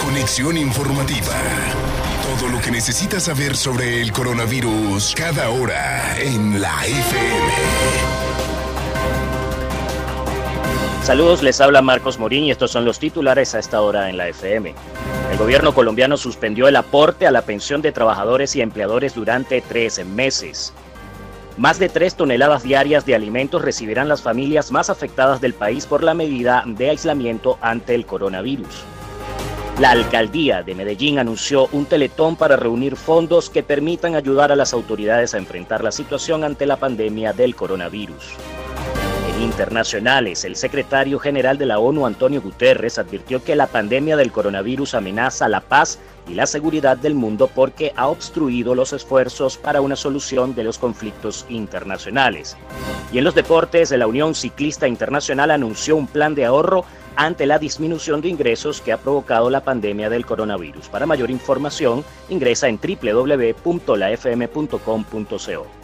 Conexión informativa. Todo lo que necesitas saber sobre el coronavirus cada hora en la FM. Saludos, les habla Marcos Morín y estos son los titulares a esta hora en la FM. El gobierno colombiano suspendió el aporte a la pensión de trabajadores y empleadores durante tres meses. Más de tres toneladas diarias de alimentos recibirán las familias más afectadas del país por la medida de aislamiento ante el coronavirus. La alcaldía de Medellín anunció un teletón para reunir fondos que permitan ayudar a las autoridades a enfrentar la situación ante la pandemia del coronavirus. Internacionales, el secretario general de la ONU, Antonio Guterres, advirtió que la pandemia del coronavirus amenaza la paz y la seguridad del mundo porque ha obstruido los esfuerzos para una solución de los conflictos internacionales. Y en los deportes, la Unión Ciclista Internacional anunció un plan de ahorro ante la disminución de ingresos que ha provocado la pandemia del coronavirus. Para mayor información, ingresa en www.lafm.com.co.